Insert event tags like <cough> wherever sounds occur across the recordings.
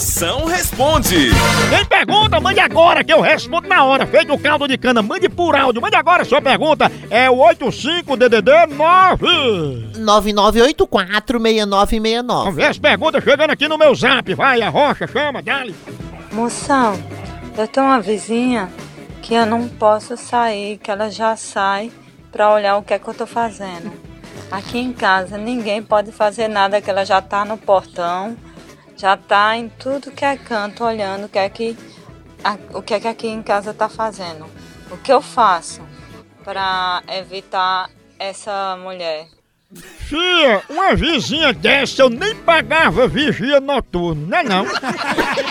Moção responde. Quem pergunta, mande agora que eu respondo na hora. Feito o caldo de cana, mande por áudio. Mande agora sua pergunta. É o 85DDD 9. 99846969. Vamos ver as perguntas chegando aqui no meu zap. Vai, a rocha, chama, dale. Moção, eu tenho uma vizinha que eu não posso sair, que ela já sai pra olhar o que é que eu tô fazendo. Aqui em casa ninguém pode fazer nada, que ela já tá no portão, já tá em tudo que é canto olhando o que é que, a- o que é que aqui em casa tá fazendo. O que eu faço pra evitar essa mulher? Fia, uma vizinha dessa eu nem pagava vigia noturno, não é não?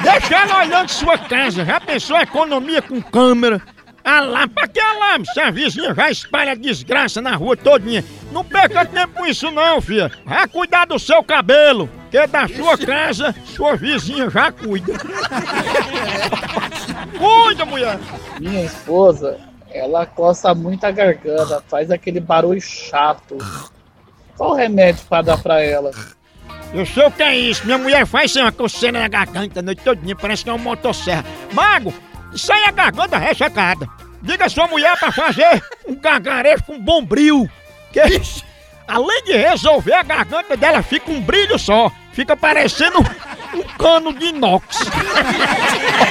Deixa ela olhando sua casa, já pensou a economia com câmera? Alarme, pra que alarme? Se a vizinha já espalha desgraça na rua todinha. Não perca tempo com isso não, filha. Vá cuidar do seu cabelo, que da sua casa, sua vizinha já cuida. Cuida, mulher! Minha esposa, ela coça muito a garganta, faz aquele barulho chato. Qual o remédio pra dar pra ela? Eu sei o que é isso. Minha mulher faz assim, uma coceira na garganta a noite todinha, parece que é uma motosserra. Mago, isso aí é garganta ressecada. Diga a sua mulher pra fazer um gargarejo com bombril. Que além de resolver, a garganta dela fica um brilho só. Fica parecendo um cano de inox. <laughs>